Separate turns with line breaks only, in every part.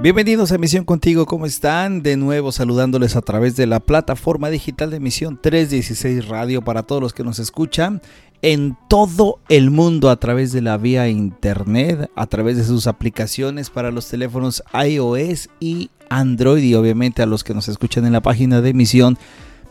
Bienvenidos a Misión Contigo, ¿cómo están? De nuevo saludándoles a través de la plataforma digital de Misión 316 Radio para todos los que nos escuchan en todo el mundo a través de la vía internet, a través de sus aplicaciones para los teléfonos iOS y Android y obviamente a los que nos escuchan en la página de Misión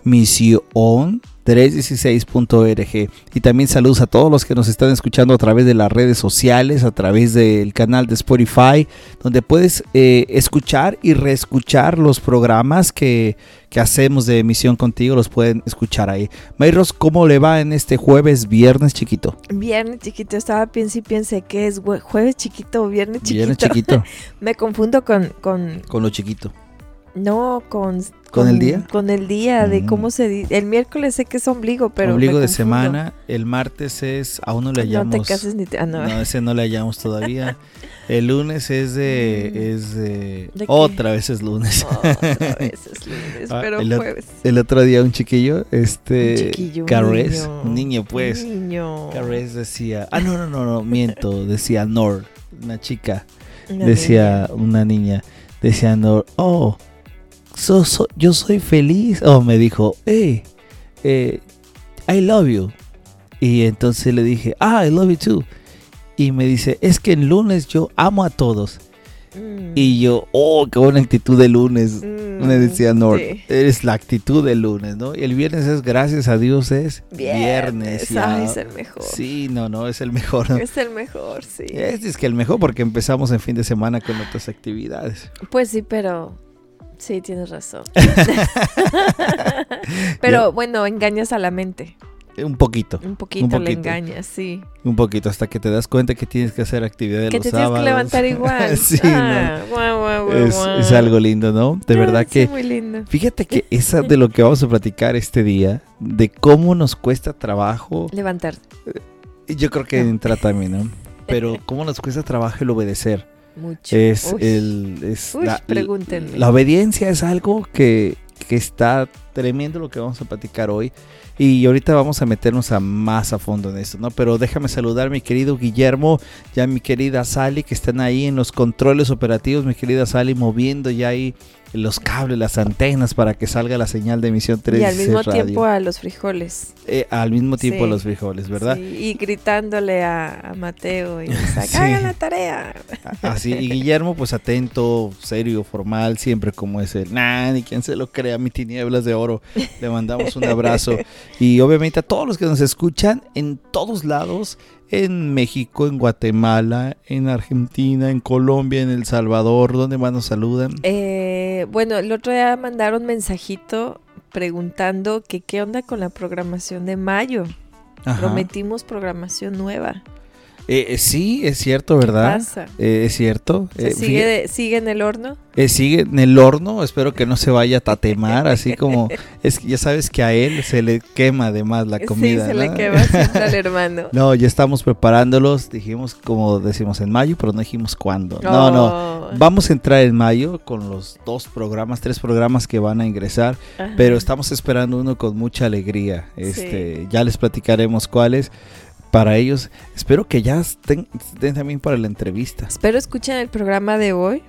Misión 316.org. Y también saludos a todos los que nos están escuchando a través de las redes sociales, a través del canal de Spotify, donde puedes eh, escuchar y reescuchar los programas que, que, hacemos de emisión contigo, los pueden escuchar ahí. Mayros, ¿cómo le va en este jueves, viernes chiquito?
Viernes chiquito, estaba piense y piense que es jueves chiquito o viernes chiquito.
Viernes chiquito.
Me confundo con, con...
Con lo chiquito.
No, con,
con, el día.
Con el día de mm. cómo se dice. El miércoles sé que es ombligo, pero.
Ombligo de semana. El martes es. Aún no le hallamos.
No te cases ni te. Ah, no.
ese no le hallamos todavía. el lunes es de. Mm. Es de. otra vez es lunes.
Otra vez es lunes, ah, pero
el,
jueves.
El otro día un chiquillo, este.
Un chiquillo.
Carres. Un niño, pues.
niño.
Carres decía. Ah, no, no, no, no, miento. Decía Nor. Una chica. decía una niña. Decía Nor. Oh yo soy feliz. Oh, me dijo, hey, eh, I love you. Y entonces le dije, ah, I love you too. Y me dice, es que el lunes yo amo a todos. Mm. Y yo, oh, qué buena actitud de lunes. me mm, decía Nord, eres la actitud del lunes, ¿no? Y el viernes es, gracias a Dios, es viernes.
es el mejor.
Sí, no, no, es el mejor.
Es el mejor, sí.
Es, es que el mejor porque empezamos en fin de semana con otras actividades.
Pues sí, pero Sí, tienes razón. Pero bueno, engañas a la mente.
Un poquito.
Un poquito, le engañas, sí.
Un poquito, hasta que te das cuenta que tienes que hacer actividad
que
los
te
tienes
que levantar igual.
sí,
ah,
es, algo lindo, ¿no? De verdad que...
muy lindo.
Fíjate que esa de lo que vamos a platicar este día, de cómo nos cuesta trabajo...
Levantar.
Eh, yo creo que entra también, ¿no? Pero cómo nos cuesta trabajo el obedecer.
Mucho.
Es el. Es
la,
la, obediencia es algo que, que está tremendo lo que vamos a platicar hoy. Y ahorita vamos a meternos a más a fondo en esto, ¿no? Pero déjame saludar a mi querido Guillermo, ya mi querida Sally, que están ahí en los controles operativos, mi querida Sally, moviendo ya ahí los cables, las antenas para que salga la señal de emisión 3
Y al mismo tiempo a los frijoles.
Eh, al mismo tiempo a los frijoles, ¿verdad?
y gritándole a, Mateo y hagan la tarea.
Así, y Guillermo pues atento, serio, formal, siempre como es el, nah, ni quien se lo crea, mi tinieblas de oro. Le mandamos un abrazo. y obviamente a todos los que nos escuchan en todos lados, en México, en Guatemala, en Argentina, en Colombia, en El Salvador, ¿dónde más nos saludan?
Eh, bueno, el otro día mandaron mensajito preguntando que qué onda con la programación de mayo. Prometimos programación nueva.
Eh, eh, sí, es cierto, ¿verdad? Eh, es cierto.
sigue, ¿Sigue en el horno?
sigue en el horno, espero que no se vaya a tatemar, así como, es ya sabes que a él se le quema además la comida.
Sí, se le quema al hermano.
No, ya estamos preparándolos, dijimos como decimos en mayo, pero no dijimos cuándo. No, no, oh. vamos a entrar en mayo con los dos programas, tres programas que van a ingresar, pero estamos esperando uno con mucha alegría. Este, ya les platicaremos cuáles para ellos. Espero que ya estén, también para la entrevista.
Espero escuchen el programa de hoy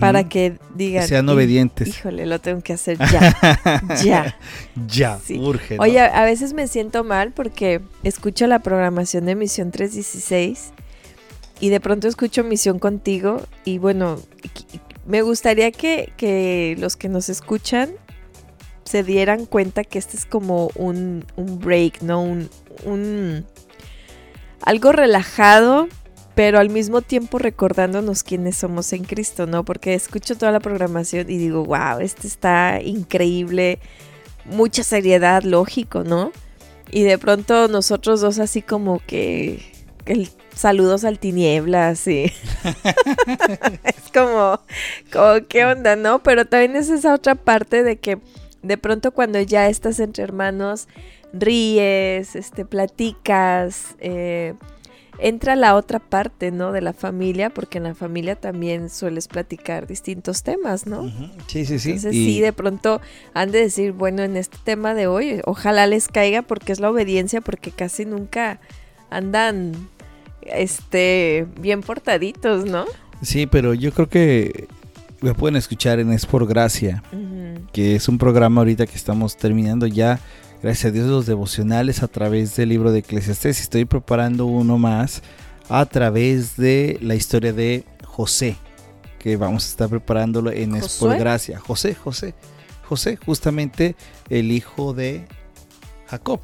para que digan.
sean obedientes.
Híjole, lo tengo que hacer ya. ya.
Ya, urge.
Oye, a veces me siento mal porque escucho la programación de Misión 316 y de pronto escucho Misión Contigo y bueno, me gustaría que, que los que nos escuchan se dieran cuenta que este es como un, un break, ¿no? Un, un, algo relajado, pero al mismo tiempo recordándonos quiénes somos en Cristo, ¿no? Porque escucho toda la programación y digo, wow, este está increíble, mucha seriedad, lógico, ¿no? Y de pronto nosotros dos así como que el saludos al tinieblas y es como, como, ¿qué onda, no? Pero también es esa otra parte de que de pronto cuando ya estás entre hermanos, ríes, este, platicas, eh, entra la otra parte, ¿no? De la familia, porque en la familia también sueles platicar distintos temas, ¿no?
Sí, sí, sí.
Entonces sí, de pronto han de decir, bueno, en este tema de hoy, ojalá les caiga porque es la obediencia, porque casi nunca andan, este, bien portaditos, ¿no?
Sí, pero yo creo que me pueden escuchar en Es por Gracia, que es un programa ahorita que estamos terminando ya gracias a Dios, los devocionales a través del libro de Eclesiastes. Estoy preparando uno más a través de la historia de José, que vamos a estar preparándolo en Es por Gracia. José, José, José, justamente el hijo de Jacob.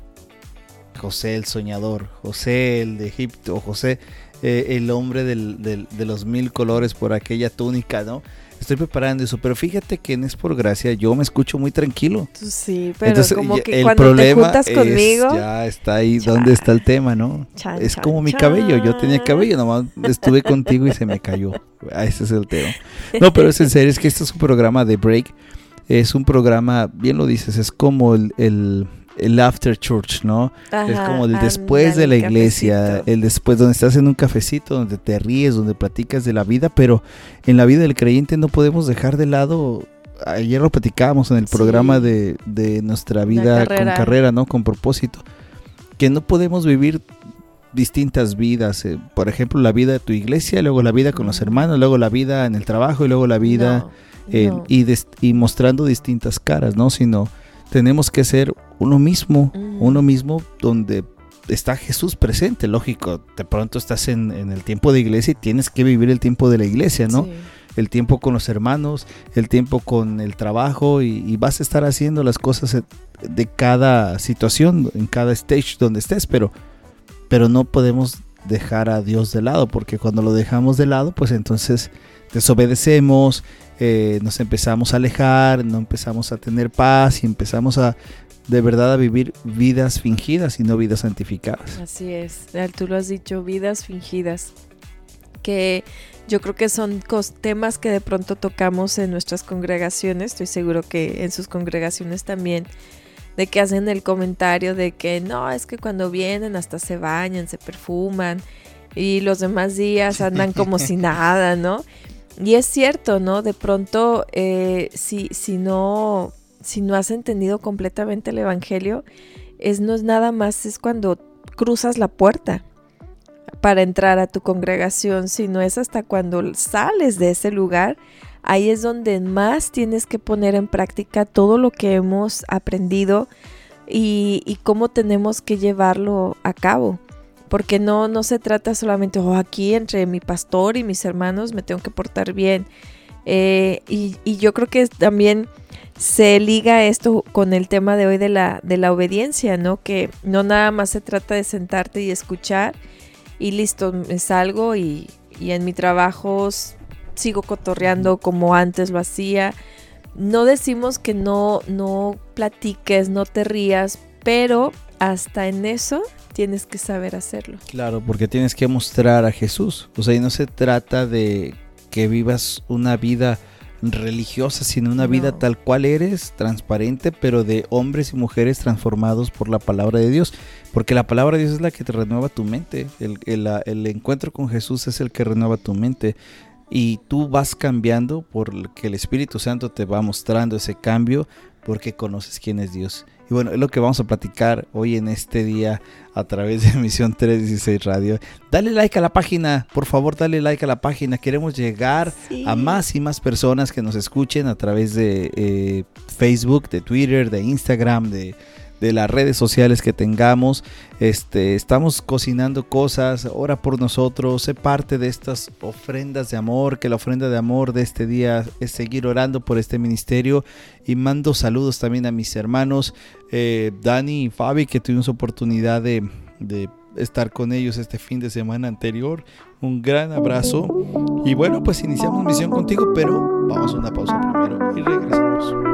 José el soñador, José el de Egipto, José eh, el hombre de los mil colores por aquella túnica, ¿no? Estoy preparando eso, pero fíjate que en Es por Gracia yo me escucho muy tranquilo.
Sí, pero como que cuando te juntas conmigo...
Ya está ahí donde está el tema, ¿no? es como mi cabello, yo tenía cabello, nomás estuve contigo y se me cayó. Ah, ese es el tema. No, pero es en serio, es que este es un programa de break, es un programa, bien lo dices, es como el el after church, ¿no? es como el después de la iglesia, el después donde estás en un cafecito, donde te ríes, donde platicas de la vida, pero en la vida del creyente no podemos dejar de lado, ayer lo platicábamos en el programa de, nuestra vida con carrera, ¿no? Con propósito, que no podemos vivir distintas vidas, eh, por ejemplo, la vida de tu iglesia, luego la vida con los hermanos, luego la vida en el trabajo y luego la vida y, y mostrando distintas caras, ¿no? Sino tenemos que ser uno mismo, uno mismo donde está Jesús presente, lógico, de pronto estás en, el tiempo de iglesia y tienes que vivir el tiempo de la iglesia, ¿no? El tiempo con los hermanos, el tiempo con el trabajo y, vas a estar haciendo las cosas de cada situación, en cada stage donde estés, pero, pero no podemos dejar a Dios de lado, porque cuando lo dejamos de lado, pues entonces desobedecemos, eh, nos empezamos a alejar, no empezamos a tener paz y empezamos a de verdad a vivir vidas fingidas y no vidas santificadas.
Así es, tú lo has dicho, vidas fingidas, que yo creo que son temas que de pronto tocamos en nuestras congregaciones, estoy seguro que en sus congregaciones también, de que hacen el comentario de que no, es que cuando vienen hasta se bañan, se perfuman y los demás días andan como si nada, ¿no? Y es cierto, ¿no? De pronto, eh, si, si, no, si no has entendido completamente el Evangelio, es, no es nada más, es cuando cruzas la puerta para entrar a tu congregación, sino es hasta cuando sales de ese lugar, ahí es donde más tienes que poner en práctica todo lo que hemos aprendido y, y cómo tenemos que llevarlo a cabo porque no, no se trata solamente, oh, aquí entre mi pastor y mis hermanos me tengo que portar bien. Eh, y, yo creo que también se liga esto con el tema de hoy de la, de la obediencia, ¿no? Que no nada más se trata de sentarte y escuchar y listo, me salgo y, y en mi trabajo sigo cotorreando como antes lo hacía. No decimos que no, no platiques, no te rías, pero hasta en eso tienes que saber hacerlo.
Claro, porque tienes que mostrar a Jesús. O sea, y no se trata de que vivas una vida religiosa, sino una vida tal cual eres, transparente, pero de hombres y mujeres transformados por la palabra de Dios. Porque la palabra de Dios es la que te renueva tu mente. El, el encuentro con Jesús es el que renueva tu mente. Y tú vas cambiando porque el Espíritu Santo te va mostrando ese cambio porque conoces quién es Dios. Y bueno, es lo que vamos a platicar hoy en este día a través de Misión 316 Radio. Dale like a la página, por favor, dale like a la página. Queremos llegar a más y más personas que nos escuchen a través de eh, Facebook, de Twitter, de Instagram, de de las redes sociales que tengamos. Este, estamos cocinando cosas, ora por nosotros, sé parte de estas ofrendas de amor, que la ofrenda de amor de este día es seguir orando por este ministerio y mando saludos también a mis hermanos eh, Dani y Fabi que tuvimos oportunidad de, de estar con ellos este fin de semana anterior. Un gran abrazo. Y bueno, pues iniciamos misión contigo, pero vamos a una pausa primero y regresamos.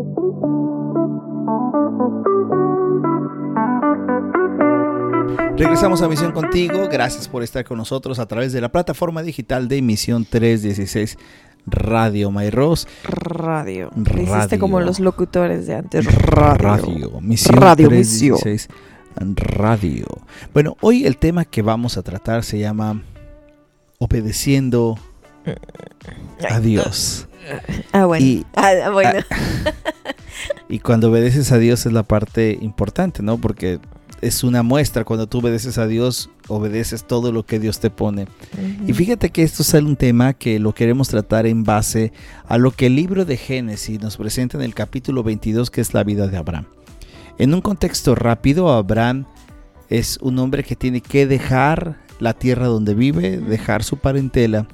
Regresamos a Misión Contigo. Gracias por estar con nosotros a través de la plataforma digital de Misión 316 Radio Mayros.
Radio.
Radio.
Hiciste como los locutores de antes.
Radio. Misión
Radio
316 Radio. Bueno, hoy el tema que vamos a tratar se llama Obedeciendo a Dios.
Ah, bueno.
Y-
Ah, bueno.
Y cuando obedeces a Dios es la parte importante, ¿no? Porque es una muestra. Cuando tú obedeces a Dios, obedeces todo lo que Dios te pone. Y fíjate que esto es un tema que lo queremos tratar en base a lo que el libro de Génesis nos presenta en el capítulo 22, que es la vida de Abraham. En un contexto rápido, Abraham es un hombre que tiene que dejar la tierra donde vive, dejar su parentela.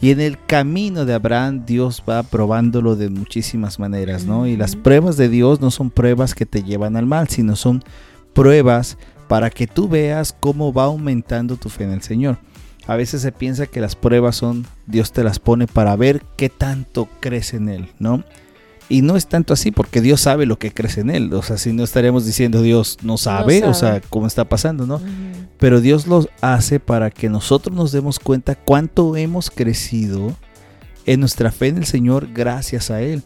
Y en el camino de Abraham Dios va probándolo de muchísimas maneras, ¿no? Y las pruebas de Dios no son pruebas que te llevan al mal, sino son pruebas para que tú veas cómo va aumentando tu fe en el Señor. A veces se piensa que las pruebas son, Dios te las pone para ver qué tanto crees en Él, ¿no? Y no es tanto así porque Dios sabe lo que crees en Él. O sea, si no estaríamos diciendo Dios no sabe, o sea, cómo está pasando, ¿no? Pero Dios los hace para que nosotros nos demos cuenta cuánto hemos crecido en nuestra fe en el Señor gracias a Él.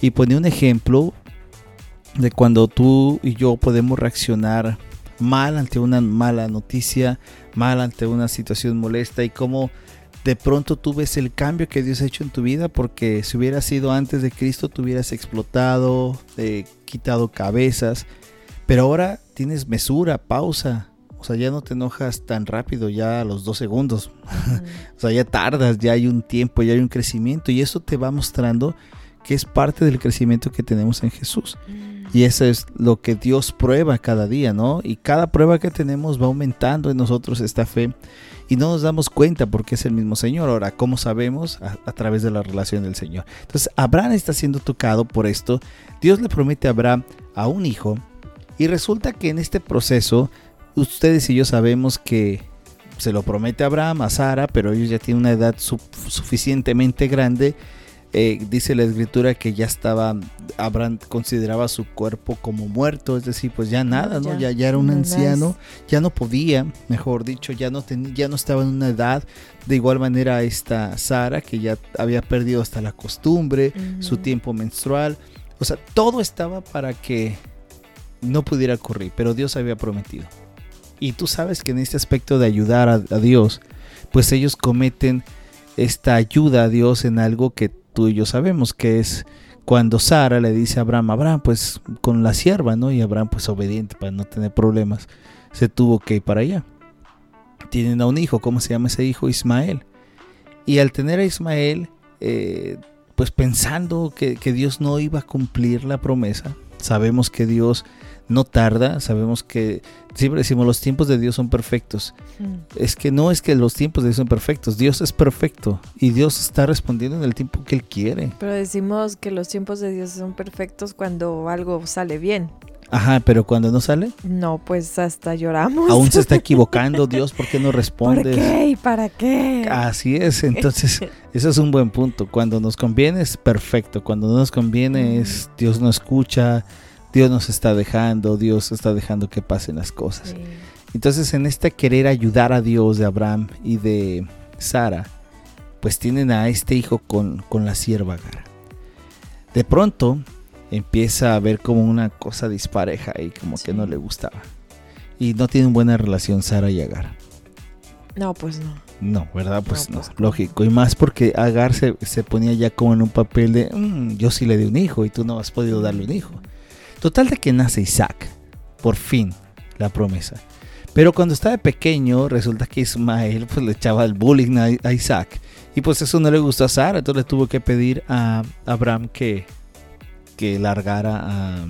Y pone un ejemplo de cuando tú y yo podemos reaccionar mal ante una mala noticia, mal ante una situación molesta y cómo de pronto tú ves el cambio que Dios ha hecho en tu vida porque si hubiera sido antes de Cristo tú hubieras explotado, eh, quitado cabezas, pero ahora tienes mesura, pausa, o sea, ya no te enojas tan rápido, ya a los dos segundos. o sea, ya tardas, ya hay un tiempo, ya hay un crecimiento. Y eso te va mostrando que es parte del crecimiento que tenemos en Jesús. Y eso es lo que Dios prueba cada día, ¿no? Y cada prueba que tenemos va aumentando en nosotros esta fe. Y no nos damos cuenta porque es el mismo Señor. Ahora, ¿cómo sabemos? A, través de la relación del Señor. Entonces, Abraham está siendo tocado por esto. Dios le promete a Abraham a un hijo. Y resulta que en este proceso, ustedes y yo sabemos que se lo promete a Abraham, a Sara, pero ellos ya tienen una edad su- suficientemente grande. Eh, dice la escritura que ya estaba, Abraham consideraba su cuerpo como muerto, es decir, pues ya nada, ¿no? Ya,
Ya,
ya era un
no,
anciano, ya no podía, mejor dicho, ya no, tenía, ya no estaba en una edad. De igual manera esta Sara, que ya había perdido hasta la costumbre, su tiempo menstrual. O sea, todo estaba para que no pudiera ocurrir, pero Dios había prometido. Y tú sabes que en este aspecto de ayudar a, a Dios, pues ellos cometen esta ayuda a Dios en algo que tú y yo sabemos, que es cuando Sara le dice a Abraham, Abraham, pues con la sierva, ¿no? Y Abraham, pues obediente para no tener problemas, se tuvo que ir para allá. Tienen a un hijo, ¿cómo se llama ese hijo? Ismael. Y al tener a Ismael, eh, pues pensando que, que Dios no iba a cumplir la promesa, sabemos que Dios no tarda, sabemos que siempre decimos los tiempos de Dios son perfectos.
Mm.
Es que no es que los tiempos de Dios son perfectos, Dios es perfecto y Dios está respondiendo en el tiempo que Él quiere.
Pero decimos que los tiempos de Dios son perfectos cuando algo sale bien.
Ajá, pero cuando no sale,
No, pues hasta lloramos.
aún se está equivocando Dios, ¿por qué no
¿Por
respondes?
qué? ¿Y para qué?
Así es, entonces ese es un buen punto. Cuando nos conviene es perfecto, cuando no nos conviene es Dios no escucha, Dios nos está dejando, Dios está dejando que pasen las cosas.
Sí.
Entonces en este querer ayudar a Dios de Abraham y de Sara, pues tienen a este hijo con, con la sierva Agar. De pronto empieza a ver como una cosa dispareja y como que no le gustaba. Y no tienen buena relación Sara y Agar.
No, pues no.
No, ¿verdad? Pues
No,
no,
pues,
lógico. Y más porque Agar se, se ponía ya como en un papel de, "Mm, yo sí le di un hijo y tú no has podido darle un hijo. Total de que nace Isaac, por fin, la promesa. Pero cuando estaba pequeño, resulta que Ismael pues le echaba el bullying a, Isaac. Y pues eso no le gustó a Sara, entonces le tuvo que pedir a Abraham que que largara a...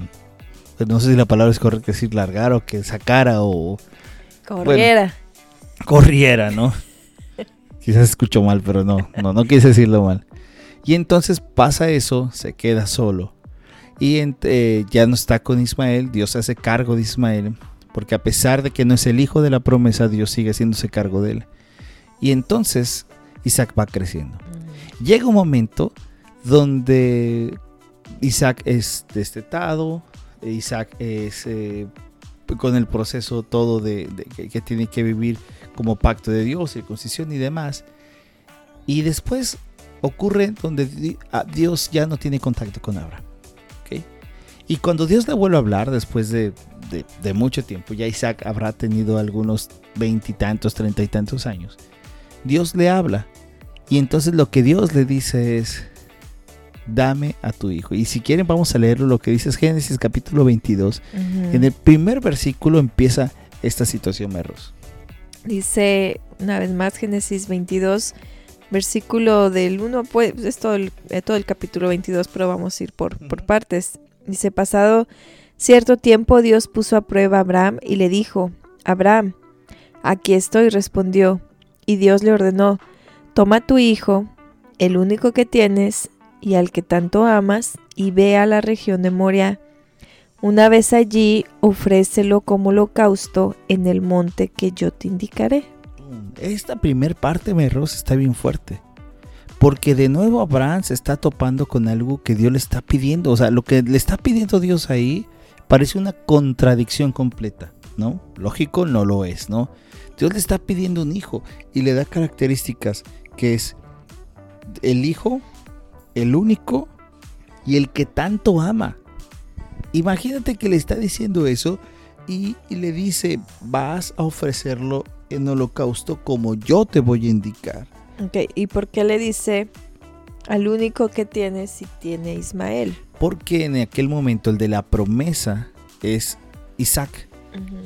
pues no sé si la palabra es correcta decir largar o que sacara o
Corriera.
corriera, ¿no? Quizás escucho mal, pero no, no, no quise decirlo mal. Y entonces pasa eso, se queda solo. Y ent- eh, ya no está con Ismael, Dios se hace cargo de Ismael, porque a pesar de que no es el hijo de la promesa, Dios sigue haciéndose cargo de él. Y entonces Isaac va creciendo. Llega un momento donde Isaac es destetado, Isaac es eh, con el proceso todo de, de que, tiene que vivir como pacto de Dios, circuncisión y demás. Y después ocurre donde di- a- Dios ya no tiene contacto con Abraham. Y cuando Dios le vuelve a hablar después de, de- de mucho tiempo, ya Isaac habrá tenido algunos veintitantos, treinta y tantos años, Dios le habla. Y entonces lo que Dios le dice es, dame a tu hijo. Y si quieren vamos a leerlo, lo que dice es Génesis capítulo 22.
Ujú.
En el primer versículo empieza esta situación, Merros.
Dice una vez más Génesis 22, versículo del 1, pues es todo el, eh, todo el capítulo 22, pero vamos a ir por, partes. Dice, pasado cierto tiempo Dios puso a prueba a Abraham y le dijo, Abraham, aquí estoy, respondió. Y Dios le ordenó, toma tu hijo, el único que tienes y al que tanto amas, y ve a la región de Moria. Una vez allí, ofrécelo como holocausto en el monte que yo te indicaré.
Esta primer parte, Merros, está bien fuerte. Porque de nuevo Abraham se está topando con algo que Dios le está pidiendo. O sea, lo que le está pidiendo Dios ahí parece una contradicción completa, ¿no? Lógico, no lo es, ¿no? Dios le está pidiendo un hijo y le da características que es el hijo, el único y el que tanto ama. Imagínate que le está diciendo eso y, y le dice, vas a ofrecerlo en holocausto como yo te voy a indicar.
Ok, ¿y por qué le dice al único que tiene si tiene Ismael?
Porque en aquel momento el de la promesa es Isaac.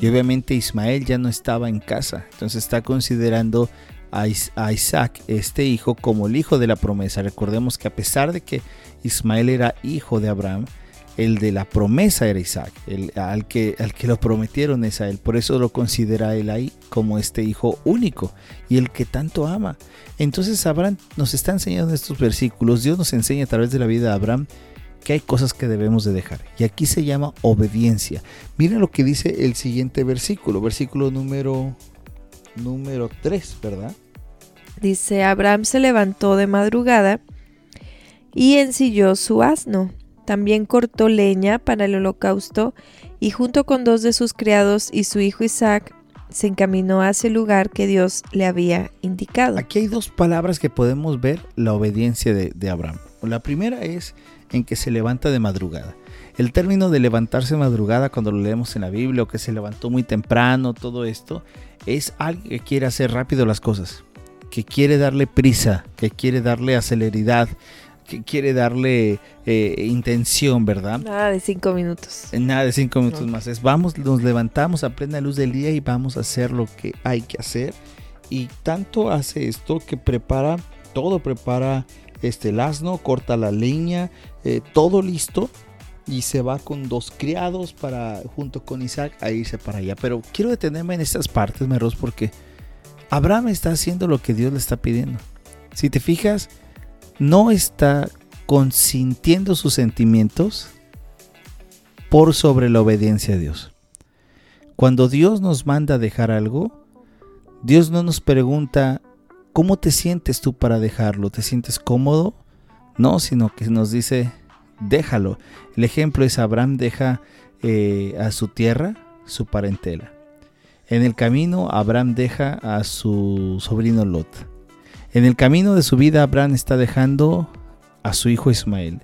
Y obviamente Ismael ya no estaba en casa. Entonces está considerando a, Is- a Isaac, este hijo, como el hijo de la promesa. Recordemos que a pesar de que Ismael era hijo de Abraham, el de la promesa era Isaac. El, al, que, al que lo prometieron es a él. Por eso lo considera él ahí como este hijo único y el que tanto ama. Entonces Abraham nos está enseñando en estos versículos. Dios nos enseña a través de la vida de Abraham que hay cosas que debemos de dejar. Y aquí se llama obediencia. Miren lo que dice el siguiente versículo, versículo número número 3, ¿verdad?
Dice, Abraham se levantó de madrugada y ensilló su asno. También cortó leña para el holocausto y junto con dos de sus criados y su hijo Isaac se encaminó hacia el lugar que Dios le había indicado.
Aquí hay dos palabras que podemos ver la obediencia de, de Abraham. La primera es en que se levanta de madrugada. El término de levantarse de madrugada cuando lo leemos en la Biblia o que se levantó muy temprano, todo esto, es alguien que quiere hacer rápido las cosas, que quiere darle prisa, que quiere darle aceleridad, que quiere darle eh, intención, ¿verdad?
Nada de cinco minutos.
En Nada de cinco minutos más. Es vamos, nos levantamos a plena luz del día y vamos a hacer lo que hay que hacer. Y tanto hace esto que prepara todo, prepara este el asno, corta la leña, eh, todo listo. Y se va con dos criados para, junto con Isaac, a irse para allá. Pero quiero detenerme en estas partes, Meros, porque Abraham está haciendo lo que Dios le está pidiendo. Si te fijas, no está consintiendo sus sentimientos por sobre la obediencia a Dios. Cuando Dios nos manda a dejar algo, Dios no nos pregunta, ¿cómo te sientes tú para dejarlo? ¿Te sientes cómodo? No, sino que nos dice, déjalo. El ejemplo es Abraham deja eh, a su tierra, su parentela. En el camino, Abraham deja a su sobrino Lot. En el camino de su vida, Abraham está dejando a su hijo Ismael.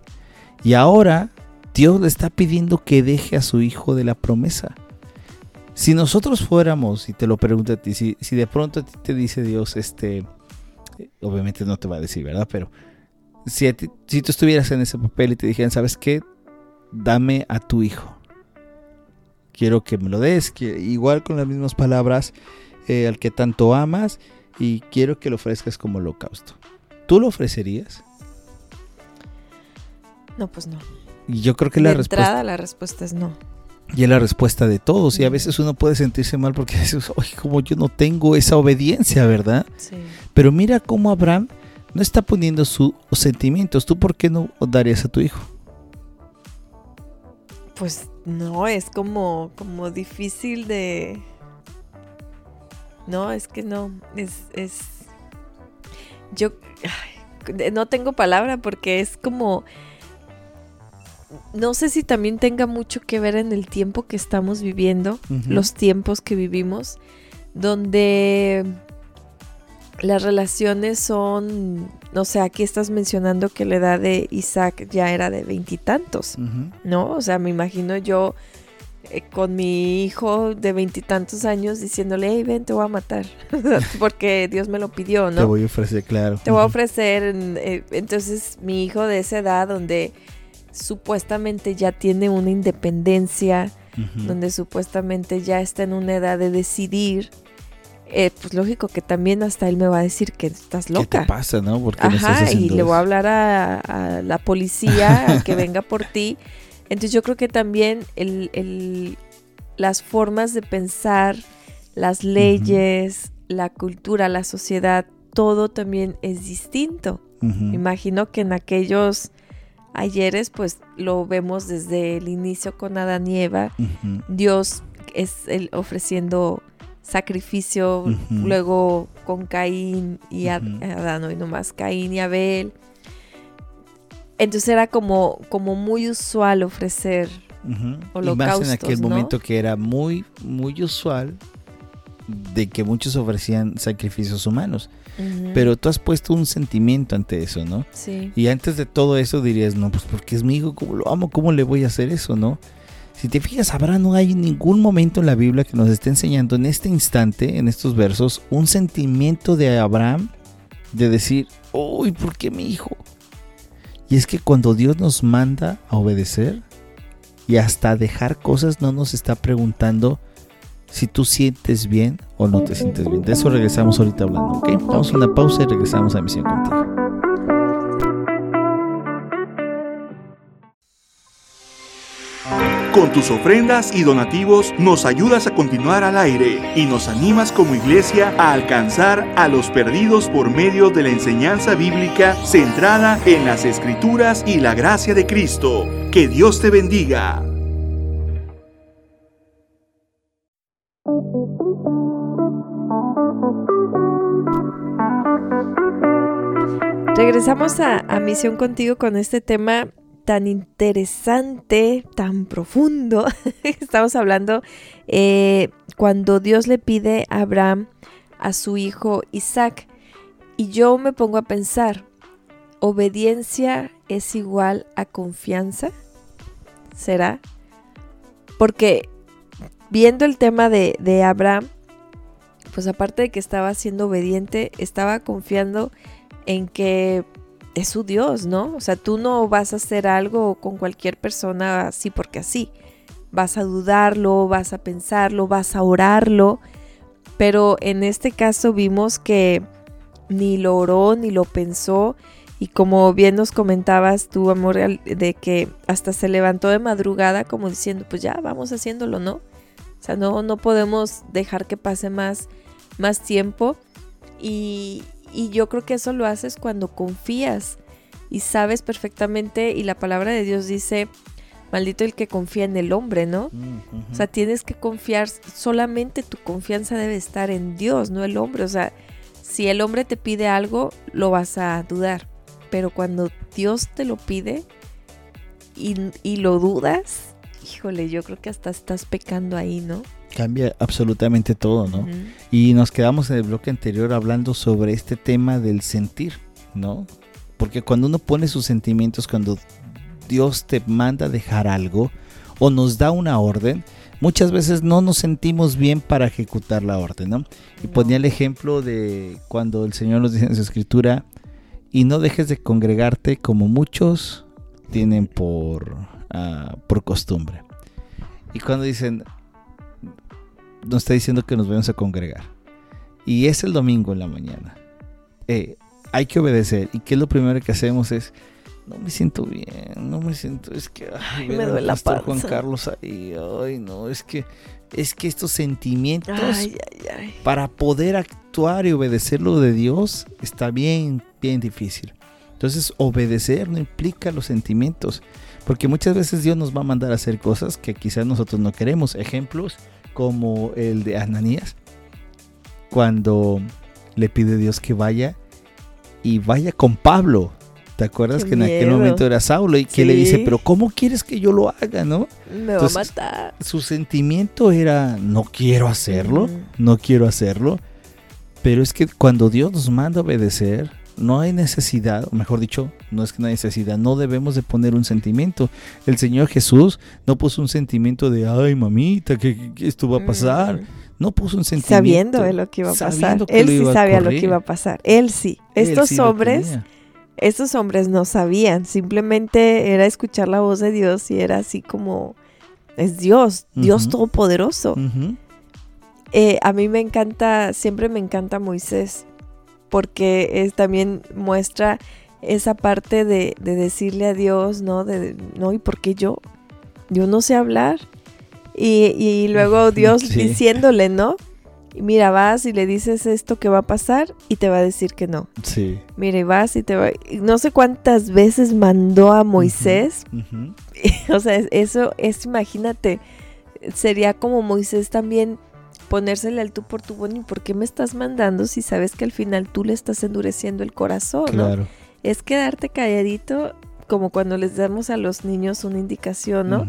Y ahora Dios le está pidiendo que deje a su hijo de la promesa. Si nosotros fuéramos, y te lo pregunto a ti, si, si de pronto a ti te dice Dios, este, obviamente no te va a decir, ¿verdad? Pero si, si tú estuvieras en ese papel y te dijeran, ¿sabes qué? Dame a tu hijo. Quiero que me lo des, que, igual con las mismas palabras, eh, al que tanto amas, y quiero que lo ofrezcas como holocausto. ¿Tú lo ofrecerías?
No, pues no.
Y yo creo que
de
la
entrada
respuesta
la respuesta es no.
y es la respuesta de todos. Y a veces uno puede sentirse mal porque dices, oye, como yo no tengo esa obediencia, ¿verdad?
Sí.
Pero mira cómo Abraham no está poniendo sus sentimientos. ¿Tú por qué no darías a tu hijo?
Pues no, es como, como difícil de... No, es que no, es... es... Yo ay, no tengo palabra porque es como... No sé si también tenga mucho que ver en el tiempo que estamos viviendo, los tiempos que vivimos, donde las relaciones son, no sé, aquí estás mencionando que la edad de Isaac ya era de veintitantos. ¿no? O sea, me imagino yo eh, con mi hijo de veintitantos años diciéndole, hey, ven, te voy a matar, porque Dios me lo pidió,
Te
¿no?
voy a ofrecer, claro.
Te voy a ofrecer, en- eh, entonces mi hijo de esa edad donde supuestamente ya tiene una independencia, donde supuestamente ya está en una edad de decidir, eh, pues lógico que también hasta él me va a decir que estás
¿Qué
loca.
te pasa, no? ¿Por qué no estás
Ajá, y le voy a hablar a, a la policía a que venga por ti. Entonces yo creo que también el, el- las formas de pensar, las leyes, la cultura, la sociedad, todo también es distinto. Imagino que en aquellos ayeres, pues lo vemos desde el inicio con Adán y Eva. Dios es el ofreciendo sacrificio, luego con Caín y Ad-. Adán, hoy nomás Caín y Abel. Entonces era como, como muy usual ofrecer.
Ujú. Y más en
Holocaustos,
aquel
¿no?
momento que era muy, muy usual de que muchos ofrecían sacrificios humanos. Pero tú has puesto un sentimiento ante eso, ¿no?
sí,
Y antes de todo eso dirías, no, pues porque es mi hijo, ¿cómo lo amo? ¿Cómo le voy a hacer eso, no? Si te fijas, habrá no hay ningún momento en la Biblia que nos esté enseñando en este instante, en estos versos, un sentimiento de Abraham de decir, uy, ¿por qué mi hijo? Y es que cuando Dios nos manda a obedecer y hasta dejar cosas, no nos está preguntando si tú sientes bien o no te sientes bien. De eso regresamos ahorita hablando, ¿ok? Vamos a una pausa y regresamos a Misión Contigo.
Con tus ofrendas y donativos nos ayudas a continuar al aire y nos animas como iglesia a alcanzar a los perdidos por medio de la enseñanza bíblica centrada en las escrituras y la gracia de Cristo. Que Dios te bendiga.
Regresamos a, Misión Contigo con este tema tan interesante, tan profundo. Estamos hablando eh, cuando Dios le pide a Abraham a su hijo Isaac. Y yo me pongo a pensar, ¿obediencia es igual a confianza? ¿Será? Porque viendo el tema de, de Abraham, pues aparte de que estaba siendo obediente, estaba confiando en que es su Dios, ¿no? O sea, tú no vas a hacer algo con cualquier persona así porque así. Vas a dudarlo, vas a pensarlo, vas a orarlo. Pero en este caso vimos que ni lo oró ni lo pensó. Y como bien nos comentabas tú, amor, de que hasta se levantó de madrugada como diciendo, pues ya, vamos haciéndolo, ¿no? O sea, no, no podemos dejar que pase más, más tiempo. Y, y yo creo que eso lo haces cuando confías y sabes perfectamente y la palabra de Dios dice, maldito el que confía en el hombre, ¿no? O sea, tienes que confiar, solamente tu confianza debe estar en Dios, no el hombre. O sea, si el hombre te pide algo, lo vas a dudar. Pero cuando Dios te lo pide y, y lo dudas, híjole, yo creo que hasta estás pecando ahí, ¿no?
Cambia absolutamente todo, ¿no? Y nos quedamos en el bloque anterior hablando sobre este tema del sentir, ¿no? Porque cuando uno pone sus sentimientos, cuando Dios te manda dejar algo o nos da una orden, muchas veces no nos sentimos bien para ejecutar la orden, ¿no? Y
No.
ponía el ejemplo de cuando el Señor nos dice en su escritura, y no dejes de congregarte como muchos tienen por, ah, por costumbre. Y cuando dicen, nos está diciendo que nos vamos a congregar. Y es el domingo en la mañana. Eh, hay que obedecer. ¿Y qué es lo primero que hacemos? Es no me siento bien, no me siento, es que
ay, me duele la panza.
Juan Carlos ahí, ay no, es que es que estos sentimientos para poder actuar y obedecer lo de Dios está bien, bien difícil. Entonces, obedecer no implica los sentimientos, porque muchas veces Dios nos va a mandar a hacer cosas que quizás nosotros no queremos. Ejemplos como el de Ananías, cuando le pide a Dios que vaya y vaya con Pablo. ¿Te acuerdas que en aquel momento era Saulo y que le dice, pero ¿cómo quieres que yo lo haga, no?
Me va a matar.
Su sentimiento era, no quiero hacerlo, no quiero hacerlo. Pero es que cuando Dios nos manda a obedecer, no hay necesidad, o mejor dicho, no es que no hay necesidad, no debemos de poner un sentimiento. El Señor Jesús no puso un sentimiento de, ay mamita, que, esto va a pasar. No puso un sentimiento.
Sabiendo de lo que iba a pasar. Él sí sabía lo que iba a pasar. Él sí. Estos hombres, estos hombres no sabían. Simplemente era escuchar la voz de Dios y era así como, es Dios, Dios Todopoderoso. Eh, a mí me encanta, siempre me encanta Moisés porque también muestra esa parte de, decirle a Dios, ¿no? De, no, ¿y por qué yo? Yo no sé hablar. Y, luego Dios diciéndole, ¿no? Mira, vas y le dices esto que va a pasar y te va a decir que no.
Sí.
Mira, y vas y te va... No sé cuántas veces mandó a Moisés. o sea, eso es, imagínate, sería como Moisés también ponérsele al tú por tu bueno y por qué me estás mandando si sabes que al final tú le estás endureciendo el corazón, claro. Es quedarte calladito como cuando les damos a los niños una indicación, ¿no?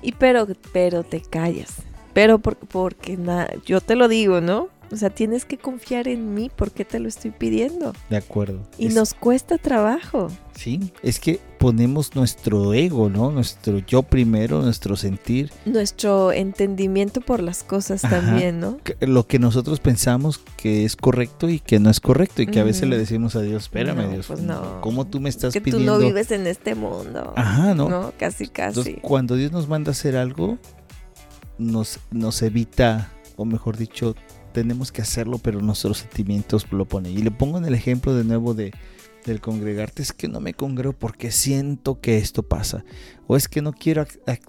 Y pero, pero te callas. Pero porque nada, yo te lo digo, ¿no? O sea, tienes que confiar en mí porque te lo estoy pidiendo.
De acuerdo.
Y nos cuesta trabajo.
Sí, es que ponemos nuestro ego, ¿no? Nuestro yo primero, nuestro sentir.
Nuestro entendimiento por las cosas también, ¿no?
Lo que nosotros pensamos que es correcto y que no es correcto y que a veces le decimos a Dios, espérame Dios, pues no. ¿cómo tú me estás
que
pidiendo?
Que tú no vives en este mundo.
Ajá, ¿no?
No, casi, casi. Entonces,
cuando Dios nos manda a hacer algo, nos, nos evita, o mejor dicho, tenemos que hacerlo, pero nuestros sentimientos lo ponen. Y le pongo en el ejemplo de nuevo de del congregarte es que no me congrego porque siento que esto pasa o es que no quiero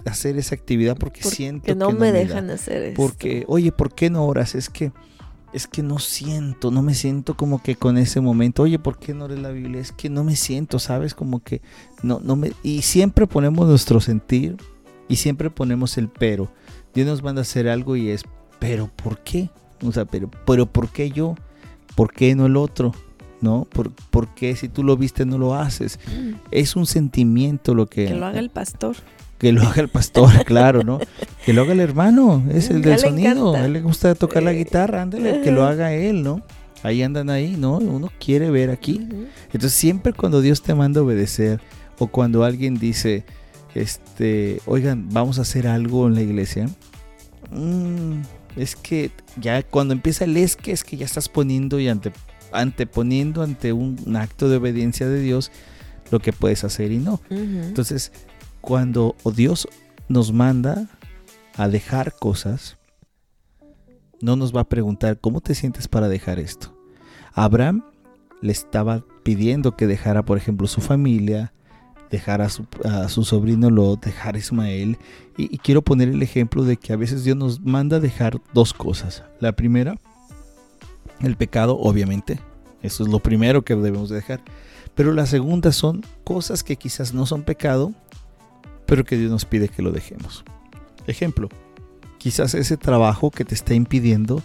hacer esa actividad porque, siento que
no me dejan hacer eso.
Porque, oye, ¿por qué no oras? Es que es que no siento, no me siento como que con ese momento, oye, ¿por qué no lees la Biblia? Es que no me siento, ¿sabes? Como que no no me y siempre ponemos nuestro sentir y siempre ponemos el pero. Dios nos manda a hacer algo y es, pero ¿por qué? O sea, pero, pero ¿por qué yo? ¿Por qué no el otro? ¿No? ¿Por, qué si tú lo viste no lo haces? Mm. Es un sentimiento lo que...
Que lo haga el pastor.
Que lo haga el pastor, claro, ¿no? Que lo haga el hermano, es el del sonido. A él le gusta tocar la guitarra, ándale, que lo haga él, ¿no? Ahí andan ahí, ¿no? Uno quiere ver aquí. Entonces siempre cuando Dios te manda a obedecer o cuando alguien dice, este, oigan, vamos a hacer algo en la iglesia, mmm, es que ya cuando empieza el es que es que ya estás poniendo y ante, anteponiendo ante un, acto de obediencia de Dios lo que puedes hacer y no. Entonces, cuando Dios nos manda a dejar cosas, no nos va a preguntar cómo te sientes para dejar esto. Abraham le estaba pidiendo que dejara, por ejemplo, su familia, dejar a su, sobrino Lot, dejar a Ismael. Y, quiero poner el ejemplo de que a veces Dios nos manda dejar dos cosas. La primera, el pecado, obviamente. Eso es lo primero que debemos dejar. Pero la segunda son cosas que quizás no son pecado, pero que Dios nos pide que lo dejemos. Ejemplo, quizás ese trabajo que te está impidiendo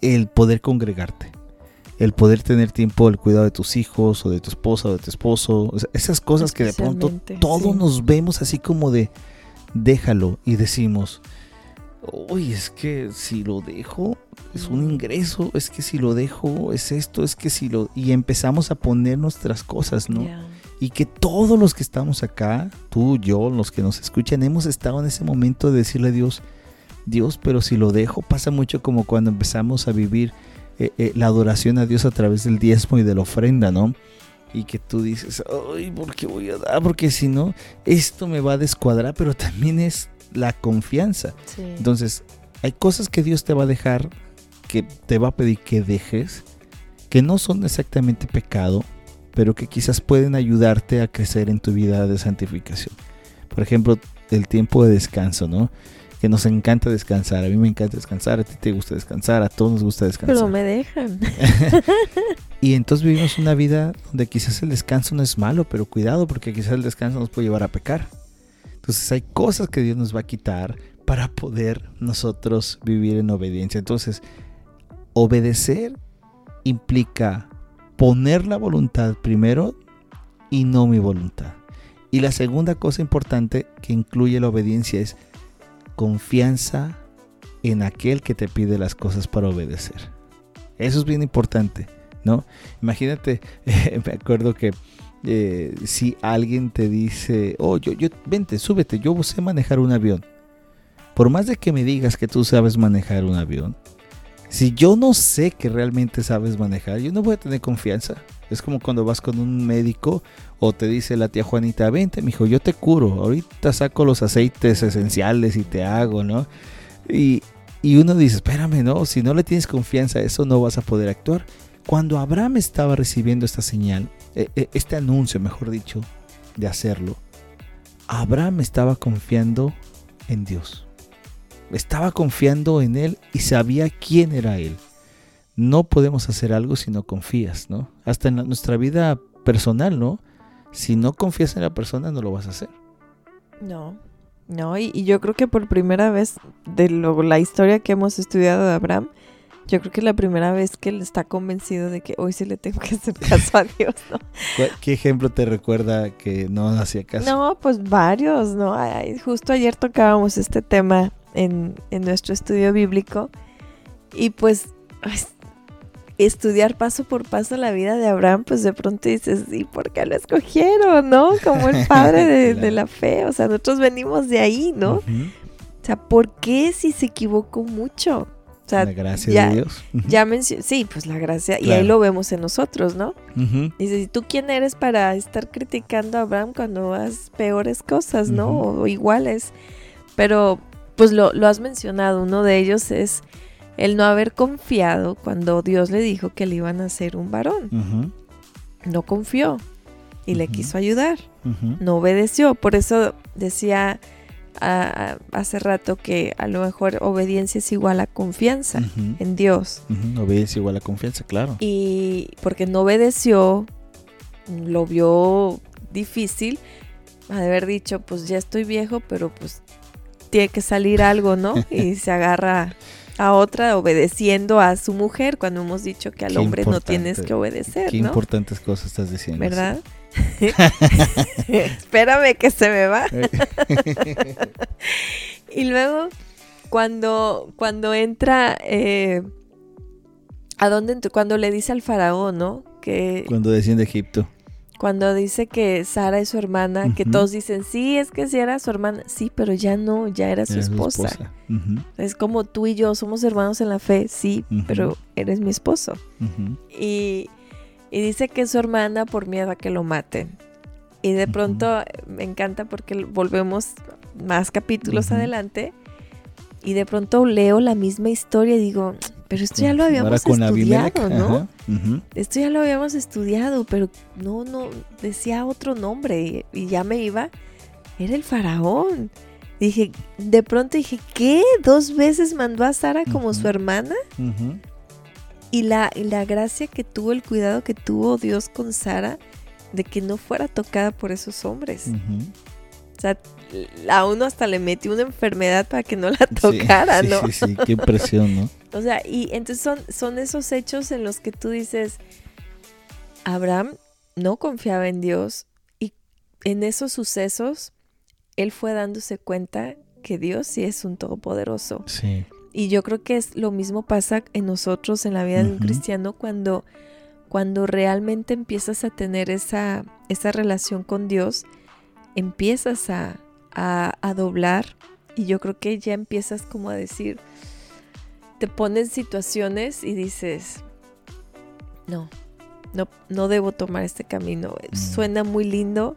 el poder congregarte el poder tener tiempo, el cuidado de tus hijos o de tu esposa o de tu esposo, esas cosas que de pronto todos nos vemos así como de déjalo y decimos, uy, es que si lo dejo es un ingreso, es que si lo dejo es esto, es que si lo... Y empezamos a poner nuestras cosas, ¿no? Y que todos los que estamos acá, tú, yo, los que nos escuchan, hemos estado en ese momento de decirle a Dios, Dios, pero si lo dejo, pasa mucho como cuando empezamos a vivir eh, eh, la adoración a Dios a través del diezmo y de la ofrenda, ¿no? Y que tú dices, ay, ¿por qué voy a dar? Porque si no, esto me va a descuadrar, pero también es la confianza. Entonces, hay cosas que Dios te va a dejar, que te va a pedir que dejes, que no son exactamente pecado, pero que quizás pueden ayudarte a crecer en tu vida de santificación. Por ejemplo, el tiempo de descanso, ¿no? Que nos encanta descansar. A mí me encanta descansar, a ti te gusta descansar, a todos nos gusta descansar.
Pero me dejan.
y entonces vivimos una vida donde quizás el descanso no es malo, pero cuidado porque quizás el descanso nos puede llevar a pecar. Entonces hay cosas que Dios nos va a quitar para poder nosotros vivir en obediencia. Entonces, obedecer implica poner la voluntad primero y no mi voluntad. Y la segunda cosa importante que incluye la obediencia es confianza en aquel que te pide las cosas para obedecer. Eso es bien importante, ¿no? Imagínate, me acuerdo que eh, si alguien te dice, oh, yo, yo, vente, súbete, yo sé manejar un avión. Por más de que me digas que tú sabes manejar un avión, si yo no sé que realmente sabes manejar, yo no voy a tener confianza. Es como cuando vas con un médico o te dice la tía Juanita, vente, mijo, yo te curo. Ahorita saco los aceites esenciales y te hago, ¿no? Y, y uno dice, espérame, no, si no le tienes confianza a eso no vas a poder actuar. Cuando Abraham estaba recibiendo esta señal, e, e, este anuncio, mejor dicho, de hacerlo, Abraham estaba confiando en Dios. Estaba confiando en Él y sabía quién era Él no podemos hacer algo si no confías, ¿no? Hasta en nuestra vida personal, ¿no? Si no confías en la persona, no lo vas a hacer.
No, no, y, yo creo que por primera vez de la historia que hemos estudiado de Abraham, yo creo que es la primera vez que él está convencido de que hoy sí le tengo que hacer caso a Dios, ¿no?
¿Qué ejemplo te recuerda que no hacía caso?
No, pues varios, ¿no? justo ayer tocábamos este tema en, en nuestro estudio bíblico y pues estudiar paso por paso la vida de Abraham, pues de pronto dices, ¿y por qué lo escogieron, no? Como el padre de, la fe, o sea, nosotros venimos de ahí, ¿no? O sea, ¿por qué si se equivocó mucho? O sea,
la gracia de Dios.
Ya mencioné, sí, pues la gracia, y ahí lo vemos en nosotros, ¿no? Dices, ¿y tú quién eres para estar criticando a Abraham cuando haces peores cosas, ¿no? O, iguales. Pero, pues lo, lo has mencionado, uno de ellos es el no haber confiado cuando Dios le dijo que le iban a hacer un varón. No confió y le quiso ayudar. No obedeció. Por eso decía hace rato que a lo mejor obediencia es igual a confianza en Dios.
Obediencia igual a confianza, claro.
Y porque no obedeció, lo vio difícil, haber dicho, pues ya estoy viejo, pero pues tiene que salir algo, ¿no? Y se agarra a otra obedeciendo a su mujer cuando hemos dicho que al hombre no tienes que obedecer.
Qué importantes cosas estás diciendo.
¿Verdad? Espérame que se me va. y luego, cuando, cuando entra, eh, ¿a dónde entró? Cuando le dice al faraón, ¿no? Que,
cuando desciende Egipto.
Cuando dice que Sara es su hermana, que todos dicen, sí, es que sí era su hermana, sí, pero ya no, ya era su esposa. Es como tú y yo somos hermanos en la fe, sí, pero eres mi esposo. y, dice que es su hermana por miedo a que lo maten. Y de pronto me encanta porque volvemos más capítulos adelante y de pronto leo la misma historia y digo, pero esto ya lo habíamos estudiado, ¿no? Esto ya lo habíamos estudiado, pero no, no, decía otro nombre y, ya me iba. Era el faraón. Dije, de pronto dije, ¿qué? ¿Dos veces mandó a Sara como su hermana? Y la, la gracia que tuvo, el cuidado que tuvo Dios con Sara de que no fuera tocada por esos hombres. O sea, a uno hasta le metió una enfermedad para que no la tocara, ¿no?
Sí, sí, qué impresión, ¿no?
o sea, y entonces son, son esos hechos en los que tú dices, Abraham no confiaba en Dios y en esos sucesos él fue dándose cuenta que Dios sí es un todopoderoso.
Sí.
Y yo creo que es lo mismo pasa en nosotros en la vida de un cristiano cuando, cuando realmente empiezas a tener esa, esa relación con Dios, empiezas a, a, doblar y yo creo que ya empiezas como a decir, te pones situaciones y dices, no, no, no debo tomar este camino. Mm. Suena muy lindo,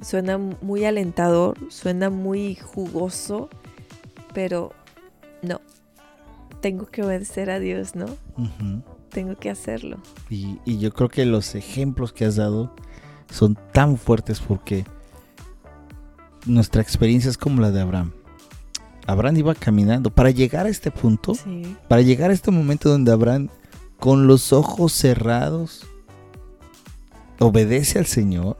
suena muy alentador, suena muy jugoso, pero no, tengo que obedecer a Dios, ¿no? tengo que hacerlo.
Y, y yo creo que los ejemplos que has dado son tan fuertes porque nuestra experiencia es como la de Abraham. Abraham iba caminando para llegar a este punto,
Sí.
para llegar a este momento donde Abraham con los ojos cerrados obedece al Señor,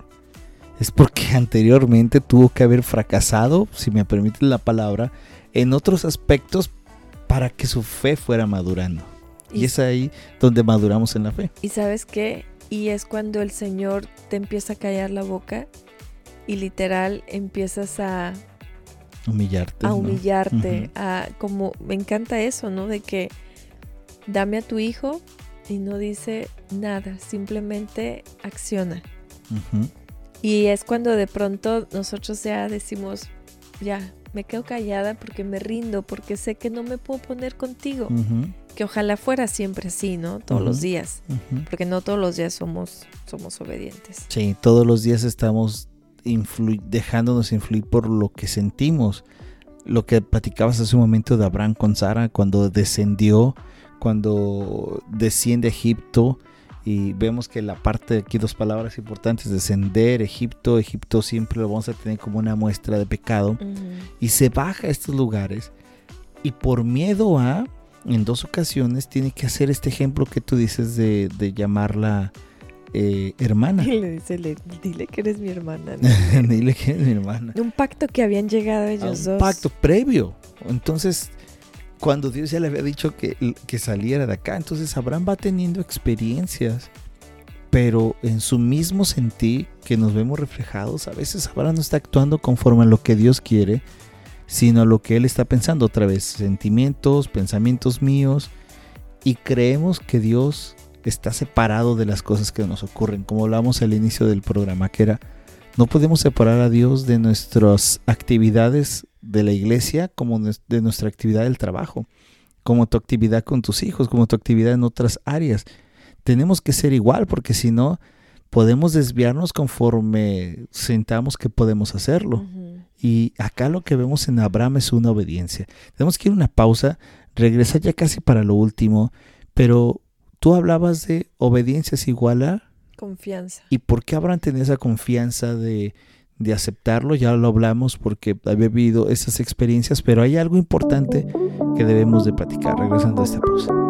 es porque anteriormente tuvo que haber fracasado, si me permiten la palabra, en otros aspectos para que su fe fuera madurando. Y
Y-
es ahí donde maduramos en la fe.
¿Y sabes qué? Y es cuando el Señor te empieza a callar la boca y literal empiezas a,
Humillarte.
a
¿no?
humillarte, a como me encanta eso, ¿no? De que dame a tu hijo y no dice nada, simplemente acciona. Y es cuando de pronto nosotros ya decimos, ya, me quedo callada porque me rindo, porque sé que no me puedo poner contigo. Que ojalá fuera siempre así, ¿no? Todos los días. Porque no todos los días somos, somos obedientes.
Sí, todos los días estamos influ- dejándonos influir por lo que sentimos. Lo que platicabas hace un momento de Abraham con Sara cuando descendió, cuando desciende a Egipto. Y vemos que la parte, aquí dos palabras importantes, descender, Egipto, Egipto siempre lo vamos a tener como una muestra de pecado. Y se baja a estos lugares y por miedo a, en dos ocasiones, tiene que hacer este ejemplo que tú dices de, de llamarla eh, hermana.
Y le dice, le- dile que eres mi hermana. ¿no?
Dile que es mi hermana.
Un pacto que habían llegado
A
ellos
un
dos.
pacto previo. Entonces, cuando Dios ya le había dicho que, que saliera de acá, entonces Abraham va teniendo experiencias, pero en su mismo sentir que nos vemos reflejados, a veces Abraham no está actuando conforme a lo que Dios quiere, sino a lo que él está pensando otra vez, sentimientos, pensamientos míos, y creemos que Dios está separado de las cosas que nos ocurren, como hablamos al inicio del programa, que era, no podemos separar a Dios de nuestras actividades de la iglesia como de nuestra actividad del trabajo, como tu actividad con tus hijos, como tu actividad en otras áreas. Tenemos que ser igual porque si no, podemos desviarnos conforme sintamos que podemos hacerlo. Y acá lo que vemos en Abraham es una obediencia. Tenemos que ir a una pausa, regresar ya casi para lo último, pero tú hablabas de obediencia es igual a...
Confianza.
¿Y por qué Abraham tenía esa confianza de, de aceptarlo? Ya lo hablamos porque había vivido esas experiencias, pero hay algo importante que debemos de platicar regresando a esta pausa.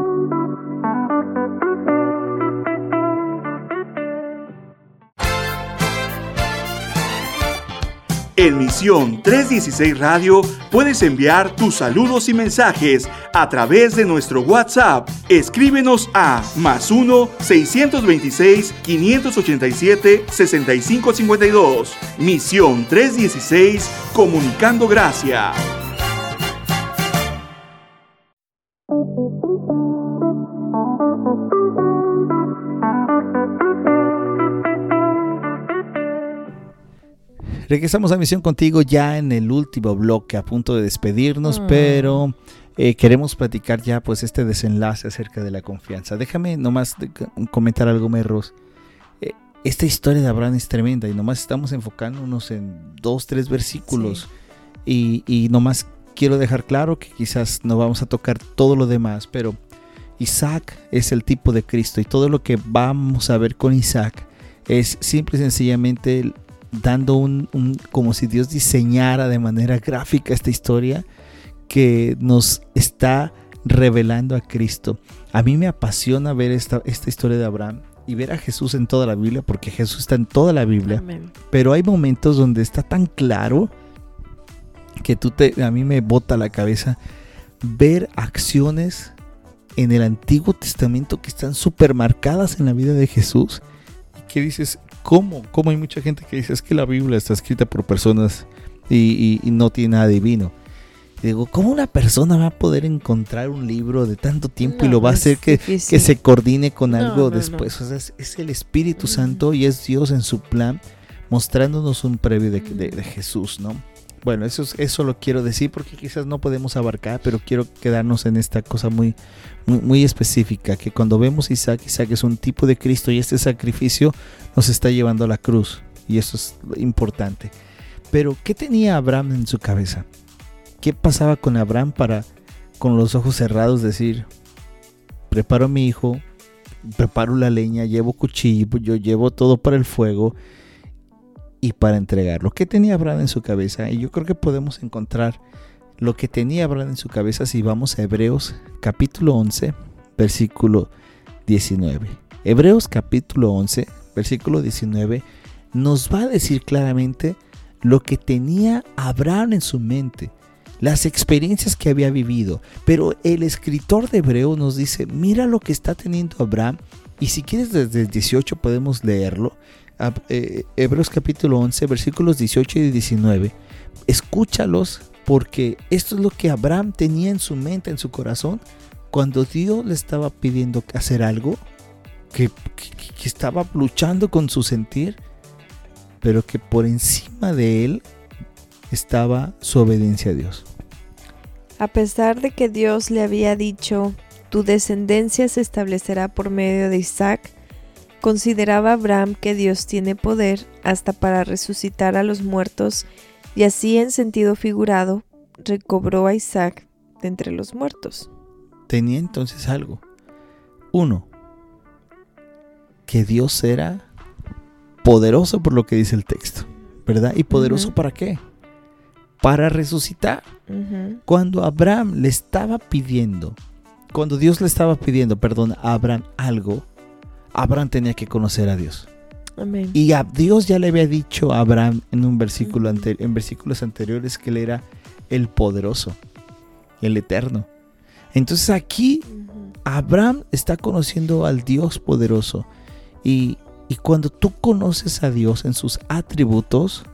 En Misión 316 Radio puedes enviar tus saludos y mensajes a través de nuestro WhatsApp. Escríbenos a más 1-626-587-6552. Misión 316 Comunicando Gracia.
Regresamos a Misión contigo ya en el último bloque, a punto de despedirnos,
Mm.
pero eh, queremos platicar ya pues este desenlace acerca de la confianza. Déjame nomás comentar algo, Merros. Eh, esta historia de Abraham es tremenda y nomás estamos enfocándonos en dos, tres versículos. Y, y nomás quiero dejar claro que quizás no vamos a tocar todo lo demás, pero Isaac es el tipo de Cristo y todo lo que vamos a ver con Isaac es simple y sencillamente dando un, un- como si Dios diseñara de manera gráfica esta historia que nos está revelando a Cristo. A mí me apasiona ver esta, esta historia de Abraham y ver a Jesús en toda la Biblia, porque Jesús está en toda la Biblia.
Amén.
Pero hay momentos donde está tan claro que tú te, a mí me bota la cabeza ver acciones en el Antiguo Testamento que están súper marcadas en la vida de Jesús. Y que dices, ¿cómo? ¿Cómo hay mucha gente que dice es que la Biblia está escrita por personas y, y- y no tiene nada divino? Y digo, ¿cómo una persona va a poder encontrar un libro de tanto tiempo y lo va a hacer que, que se coordine con
No,
algo
no,
después. O sea, es, es el Espíritu
Ujú.
Santo y es Dios en su plan mostrándonos un previo de, de- de Jesús, ¿no? Bueno, eso, es- eso lo quiero decir porque quizás no podemos abarcar, pero quiero quedarnos en esta cosa muy, muy, específica, que cuando vemos Isaac, Isaac es un tipo de Cristo y este sacrificio nos está llevando a la cruz. Y eso es importante. Pero, ¿qué tenía Abraham en su cabeza? ¿Qué pasaba con Abraham para, con los ojos cerrados, decir, preparo a mi hijo, preparo la leña, llevo cuchillo, yo llevo todo para el fuego y para entregarlo. ¿Qué tenía Abraham en su cabeza? Y yo creo que podemos encontrar lo que tenía Abraham en su cabeza si vamos a Hebreos capítulo 11, versículo 19. Hebreos capítulo 11, versículo 19 nos va a decir claramente lo que tenía Abraham en su mente, las experiencias que había vivido. Pero el escritor de Hebreo nos dice, mira lo que está teniendo Abraham. Y si quieres desde el 18 podemos leerlo. Eh, Hebreos capítulo 11, versículos 18 y 19. Escúchalos porque esto es lo que Abraham tenía en su mente, en su corazón, cuando Dios le estaba pidiendo hacer algo, que, que estaba luchando con su sentir pero que por encima de él estaba su obediencia a Dios.
A pesar de que Dios le había dicho, tu descendencia se establecerá por medio de Isaac, consideraba Abraham que Dios tiene poder hasta para resucitar a los muertos y así en sentido figurado recobró a Isaac de entre los muertos.
Tenía entonces algo. Uno, que Dios era poderoso por lo que dice el texto, ¿verdad? ¿Y poderoso para qué? Para resucitar. Cuando Abraham le estaba pidiendo, cuando Dios le estaba pidiendo, perdón, a Abraham algo, Abraham tenía que conocer a Dios. Y a Dios ya le había dicho a Abraham en un versículo en versículos anteriores que él era el poderoso, el eterno. Entonces aquí Abraham está conociendo al Dios poderoso y y cuando tú conoces a Dios en sus atributos,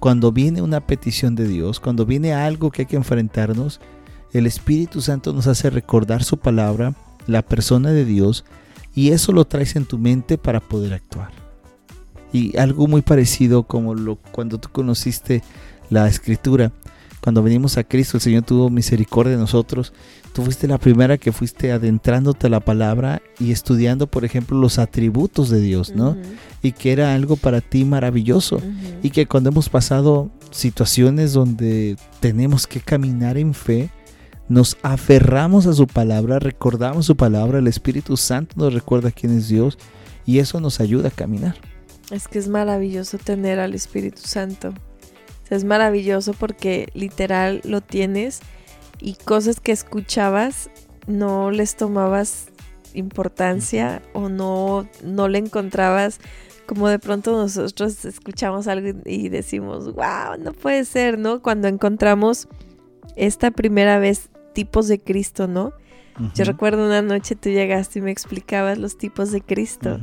cuando viene una petición de Dios, cuando viene algo que hay que enfrentarnos, el Espíritu Santo nos hace recordar su palabra, la persona de Dios, y eso lo traes en tu mente para poder actuar. Y algo muy parecido como lo, cuando tú conociste la escritura, cuando venimos a Cristo, el Señor tuvo misericordia de nosotros tú fuiste la primera que fuiste adentrándote a la palabra y estudiando, por ejemplo, los atributos de Dios, ¿no? Y que era algo para ti maravilloso. Y que cuando hemos pasado situaciones donde tenemos que caminar en fe, nos aferramos a su palabra, recordamos su palabra, el Espíritu Santo nos recuerda quién es Dios y eso nos ayuda a caminar.
Es que es maravilloso tener al Espíritu Santo. es maravilloso porque literal lo tienes y cosas que escuchabas no les tomabas importancia o no, no le encontrabas como de pronto nosotros escuchamos algo y decimos, wow, no puede ser, ¿no? Cuando encontramos esta primera vez tipos de Cristo, ¿no? Yo recuerdo una noche tú llegaste y me explicabas los tipos de Cristo.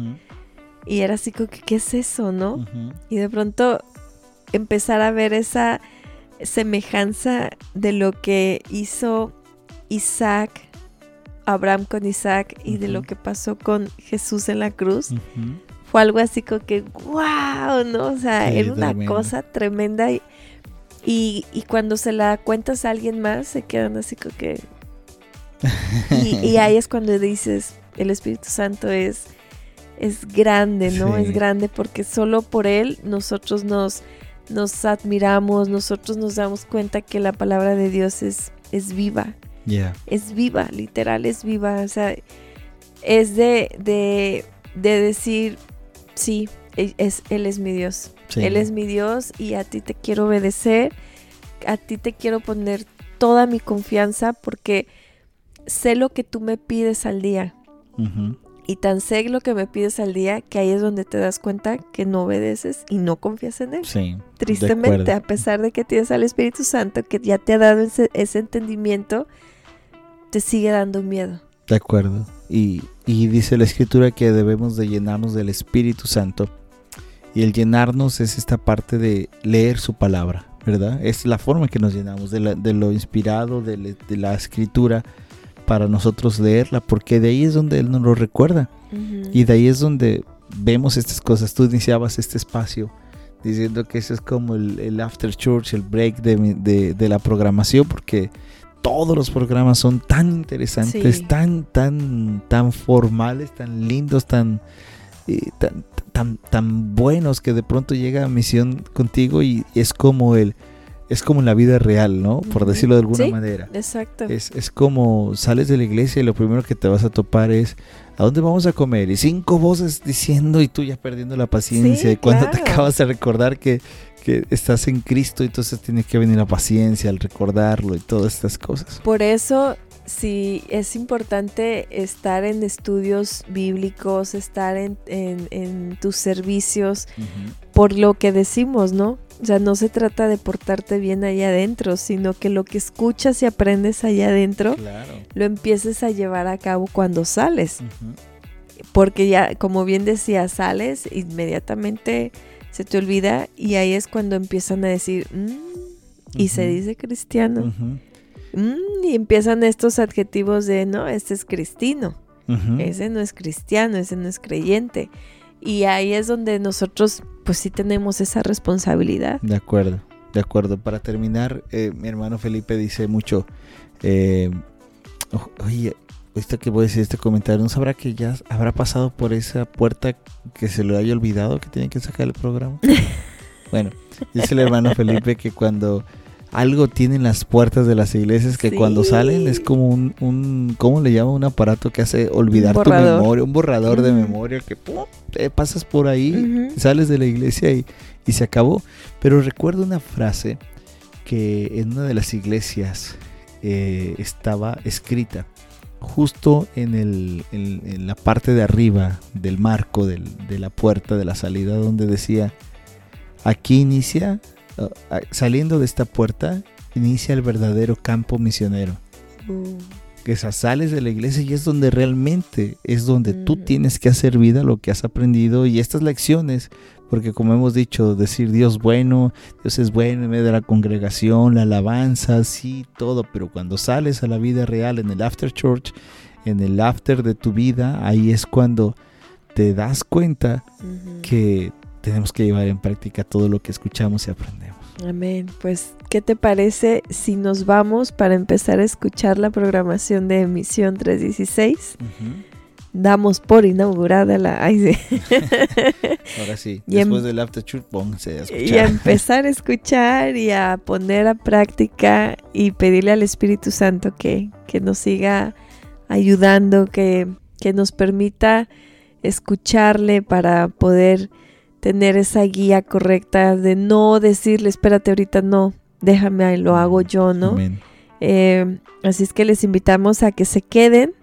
Y era así como que, ¿qué es eso, no? Y de pronto empezar a ver esa semejanza de lo que hizo Isaac, Abraham con Isaac y de lo que pasó con Jesús en la cruz. Fue algo así como que, wow, ¿no? O sea, era una cosa tremenda y, y, cuando se la cuentas a alguien más se quedan así como que... y, ahí es cuando dices, el Espíritu Santo es, es grande, ¿no? Es grande porque solo por Él nosotros nos nos admiramos, nosotros nos damos cuenta que la palabra de Dios es, es viva. Es viva, literal, es viva. O sea, es de, de, decir, sí, es, Él es mi Dios. Él es mi Dios y a ti te quiero obedecer. A ti te quiero poner toda mi confianza porque sé lo que tú me pides al día y tan sé lo que me pides al día que ahí es donde te das cuenta que no obedeces y no confías en él.
Sí.
Tristemente, a pesar de que tienes al Espíritu Santo que ya te ha dado ese, entendimiento, te sigue dando miedo.
De acuerdo. Y, y dice la escritura que debemos de llenarnos del Espíritu Santo. Y el llenarnos es esta parte de leer su palabra, ¿verdad? Es la forma que nos llenamos de, de lo inspirado, de, de la escritura para nosotros leerla, porque de ahí es donde Él nos lo recuerda. Y de ahí es donde vemos estas cosas. Tú iniciabas este espacio diciendo que eso es como el, after church, el break de, de, la programación, porque todos los programas son tan interesantes, tan, tan, tan formales, tan lindos, tan, eh, tan, tan, tan buenos que de pronto llega a misión contigo y es como el es como en la vida real, ¿no? Por decirlo de alguna
Sí,
manera.
Exacto.
Es, es como sales de la iglesia y lo primero que te vas a topar es ¿a dónde vamos a comer? Y cinco voces diciendo y tú ya perdiendo la paciencia.
Sí,
y cuando te
claro.
acabas de recordar que, que estás en Cristo, entonces tiene que venir la paciencia al recordarlo y todas estas cosas.
Por eso, sí, es importante estar en estudios bíblicos, estar en, en- en tus servicios, por lo que decimos, ¿no? O sea, no se trata de portarte bien allá adentro, sino que lo que escuchas y aprendes allá adentro,
Claro.
lo empieces a llevar a cabo cuando sales. Porque ya, como bien decía, sales, inmediatamente se te olvida y ahí es cuando empiezan a decir, "Mm", y se dice cristiano. Mm, y empiezan estos adjetivos de, no, este es cristino,
Ujú.
ese no es cristiano, ese no es creyente. Y ahí es donde nosotros, pues sí tenemos esa responsabilidad.
De acuerdo, de acuerdo. Para terminar, eh, mi hermano Felipe dice mucho, eh, o- oye, esto que voy a decir, este comentario, ¿no sabrá que ya habrá pasado por esa puerta que se le haya olvidado que tiene que sacar el programa? bueno, dice el hermano Felipe que cuando algo tienen las puertas de las iglesias que cuando salen es como un, un ¿cómo le llama? Un aparato que hace olvidar tu memoria, un borrador de memoria que ¡pum! te pasas por ahí sales de la iglesia y, y se acabó. Pero recuerdo una frase que en una de las iglesias eh, estaba escrita justo en, el, en, en la parte de arriba del marco del- de la puerta de la salida donde decía, aquí inicia, saliendo de esta puerta, inicia el verdadero campo misionero.
Mm.
Que sales de la iglesia y es donde realmente es donde tú
Ujú.
tienes que hacer vida lo que has aprendido y estas lecciones, porque como hemos dicho, decir Dios bueno, Dios es bueno en medio de la congregación, la alabanza, sí, todo, pero cuando sales a la vida real en el after church, en el after de tu vida, ahí es cuando te das cuenta que tenemos que llevar en práctica todo lo que escuchamos y aprendemos.
Amén. Pues, ¿qué te parece si nos vamos para empezar a escuchar la programación de emisión 316? Damos por inaugurada la...
Ahora sí,
Y em-
después del after church, pónganse a
y a
escuchar.
empezar a escuchar y a poner a práctica y pedirle al Espíritu Santo que, que nos siga ayudando, que, que nos permita escucharle para poder tener esa guía correcta de no decirle, espérate ahorita no, déjame, ahí lo hago yo, ¿no?
Amén.
Eh, así es que les invitamos a que se queden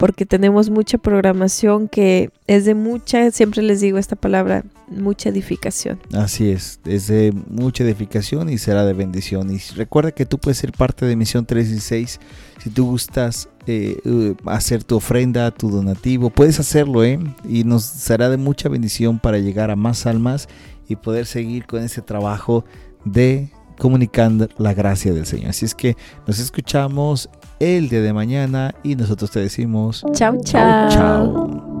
porque tenemos mucha programación que es de mucha, siempre les digo esta palabra, mucha edificación.
Así es, es de mucha edificación y será de bendición. Y recuerda que tú puedes ser parte de Misión 316 si tú gustas eh, eh, hacer tu ofrenda, tu donativo, puedes hacerlo, ¿eh? Y nos será de mucha bendición para llegar a más almas y poder seguir con ese trabajo de comunicando la gracia del Señor. Así es que nos escuchamos el día de mañana y nosotros te decimos
Chao,
chao,
chao.